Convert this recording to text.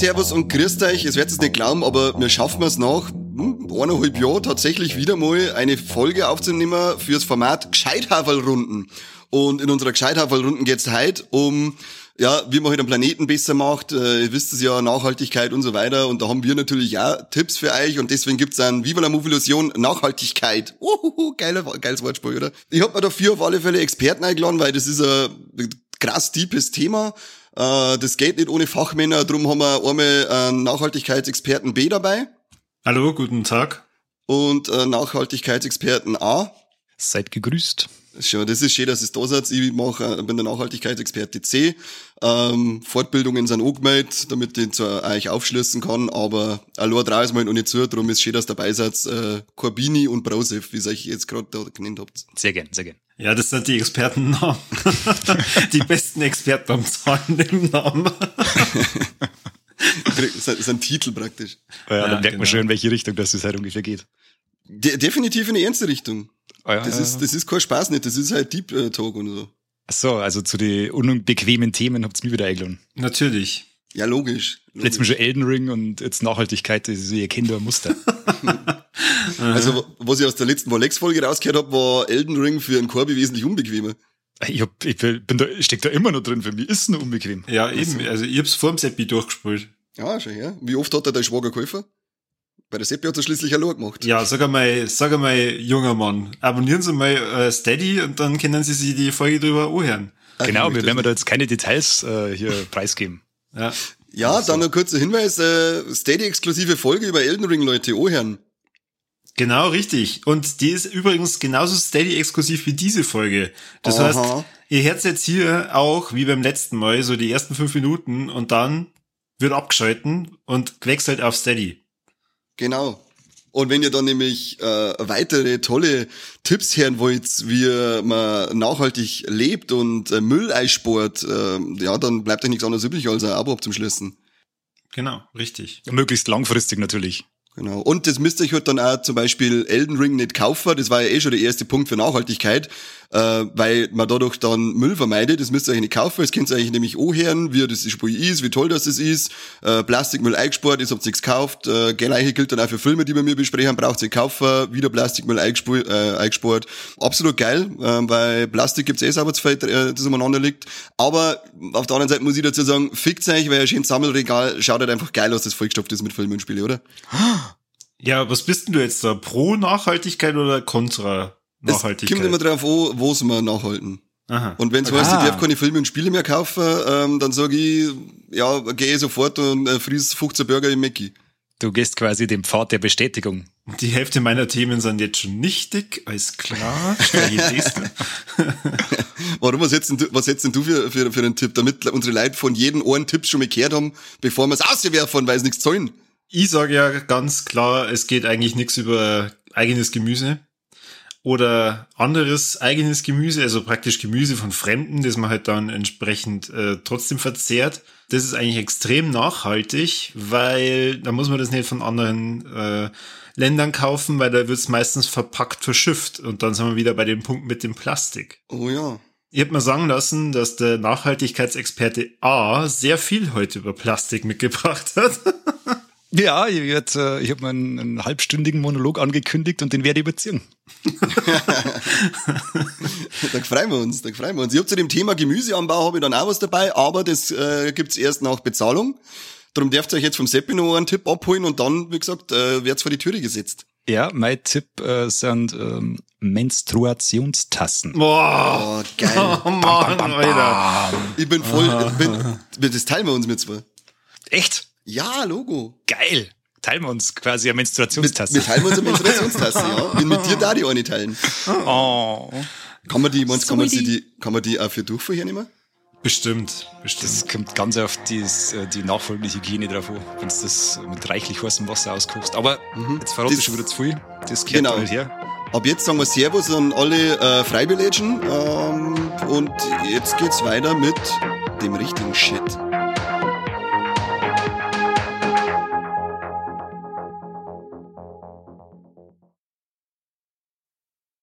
Servus und grüßt euch. Es werdet es nicht glauben, aber wir schaffen es nach hm, eineinhalb Jahren tatsächlich wieder mal eine Folge aufzunehmen fürs Format Gescheithaferlrunden. Und in unserer Gescheithaferlrunden geht es heute um ja, wie man halt den Planeten besser macht. Äh, ihr wisst es ja, Nachhaltigkeit und so weiter. Und da haben wir natürlich auch Tipps für euch. Und deswegen gibt's ein Viva la Movilusion Nachhaltigkeit. Uhuhu, geiler, geiles Wortspiel, oder? Ich hab mir dafür auf alle Fälle Experten eingeladen, weil das ist ein krass deepes Thema. Äh, das geht nicht ohne Fachmänner. Darum haben wir einmal einen Nachhaltigkeitsexperten B dabei. Hallo, guten Tag. Und Nachhaltigkeitsexperten A. Seid gegrüßt. Schon, das ist schön, dass es da seid. Ich mache, bin der Nachhaltigkeitsexperte C. Ähm, Fortbildungen sind angemeldet, damit ich zu euch aufschließen kann, aber allein drei ist mal noch nicht zu, darum ist schön, dass ihr dabei seid. Äh, Corbini und Brosef, wie ihr euch jetzt gerade da genannt habt. Sehr gern, sehr gern. Ja, das sind die Expertennamen. die besten Experten beim Zahlen im Namen. das ist ein Titel praktisch. Ja, ja dann merkt genau. man schon, in welche Richtung das halt ungefähr geht. De definitiv in die ernste Richtung. Ah, ja, das, ja, ist, das ist kein Spaß nicht, das ist halt Deep äh, Talk und so. Ach so, also zu den unbequemen Themen habt ihr mich wieder eingeladen. Natürlich. Ja, logisch. logisch. Letztes Mal schon Elden Ring und jetzt Nachhaltigkeit, das ist so ihr Kindermuster. also, was ich aus der letzten Volex-Folge rausgehört habe, war Elden Ring für einen Corby wesentlich unbequemer. Ich, hab, ich bin da, steck da immer noch drin, für mich ist es nur unbequem. Ja, eben, also ich hab's vor dem Seppi durchgespielt. Ja, schon, ja. Wie oft hat er dein Schwager geholfen? Bei der Seppi hat er schließlich ein gemacht. Ja, sag einmal, sag einmal, junger Mann, abonnieren Sie mal äh, Steady und dann können Sie sich die Folge drüber anhören. Genau, wir werden da jetzt keine Details äh, hier preisgeben. Ja, ja also. dann noch kurzer Hinweis, äh, Steady-exklusive Folge über Elden Ring, Leute, anhören. Genau, richtig. Und die ist übrigens genauso Steady-exklusiv wie diese Folge. Das Aha. heißt, ihr hört jetzt hier auch, wie beim letzten Mal, so die ersten fünf Minuten und dann wird abgeschalten und gewechselt auf Steady. Genau. Und wenn ihr dann nämlich äh, weitere tolle Tipps hören wollt, wie man nachhaltig lebt und äh, Müll einspart, äh, ja, dann bleibt euch nichts anderes übrig, als ein Abo abzuschließen. Genau, richtig. möglichst langfristig natürlich. Genau. Und das müsst ihr euch halt dann auch zum Beispiel Elden Ring nicht kaufen. Das war ja eh schon der erste Punkt für Nachhaltigkeit, äh, weil man dadurch dann Müll vermeidet. Das müsst ihr euch nicht kaufen. Das könnt ihr euch nämlich anhören, wie das Spiel ist, wie toll das ist. Äh, Plastikmüll eingespart, das habt ihr gekauft. Äh, Gleiche gilt dann auch für Filme, die wir mir besprechen. Braucht ihr kaufen, wieder Plastikmüll. Äh, eingespart. Absolut geil, äh, weil Plastik gibt's eh sauber zu viel, äh, das umeinander liegt. Aber auf der anderen Seite muss ich dazu sagen, fickt euch, weil ein schönes Sammelregal schaut halt einfach geil aus, das vollgestopft ist mit Filmen und Spiele, oder? Ja, was bist denn du jetzt da? Pro Nachhaltigkeit oder kontra Nachhaltigkeit? Es kommt immer drauf an, wo es wir nachhalten. Aha. Und wenn es heißt, ich darf keine Filme und Spiele mehr kaufen, ähm, dann sage ich, ja, gehe sofort und äh, fries 15 Burger im Mäcki. Du gehst quasi dem Pfad der Bestätigung. Die Hälfte meiner Themen sind jetzt schon nichtig, alles klar. Warum, was hättest, du, was hättest denn du für, für, für einen Tipp, damit unsere Leute von jedem Ohren Tipps schon mal gehört haben, bevor wir es auswerfen, weil es nichts zahlen? Ich sage ja ganz klar, es geht eigentlich nichts über eigenes Gemüse oder anderes eigenes Gemüse, also praktisch Gemüse von Fremden, das man halt dann entsprechend äh, trotzdem verzehrt. Das ist eigentlich extrem nachhaltig, weil da muss man das nicht von anderen äh, Ländern kaufen, weil da wird es meistens verpackt verschifft. Und dann sind wir wieder bei dem Punkt mit dem Plastik. Oh ja. Ich habe mir sagen lassen, dass der Nachhaltigkeitsexperte A sehr viel heute über Plastik mitgebracht hat. Ja, ich, werd, äh, ich habe mir einen, einen, halbstündigen Monolog angekündigt und den werde ich überziehen. da freuen wir uns, da freuen wir uns. Ich habe zu dem Thema Gemüseanbau habe ich dann auch was dabei, aber das äh, gibt's erst nach Bezahlung. Darum dürft ihr euch jetzt vom Seppi noch einen Tipp abholen und dann, wie gesagt, äh, wird's vor die Türe gesetzt. Ja, mein Tipp äh, sind ähm, Menstruationstassen. Boah, oh, geil. Oh, Mann, bam, bam, bam, Ich bin voll, bin, das teilen wir uns mit zwei. Echt? Ja, Logo. Geil. Teilen wir uns quasi eine Menstruationstasse. Wir, wir teilen uns eine Menstruationstasse, ja. Bin mit dir da die eine teilen. Oh. Kann man die, meinst, kann man die, kann man die auch für Durchfall hernehmen? Bestimmt, bestimmt. Das kommt ganz auf die, äh, die nachfolgende Hygiene drauf an, wenn du das mit reichlich heißem Wasser auskochst. Aber mhm. jetzt verrate ich schon wieder zu viel. Das gehört genau. halt her. Ab jetzt sagen wir Servus an alle äh, Freibelägen ähm, und jetzt geht's weiter mit dem richtigen Shit.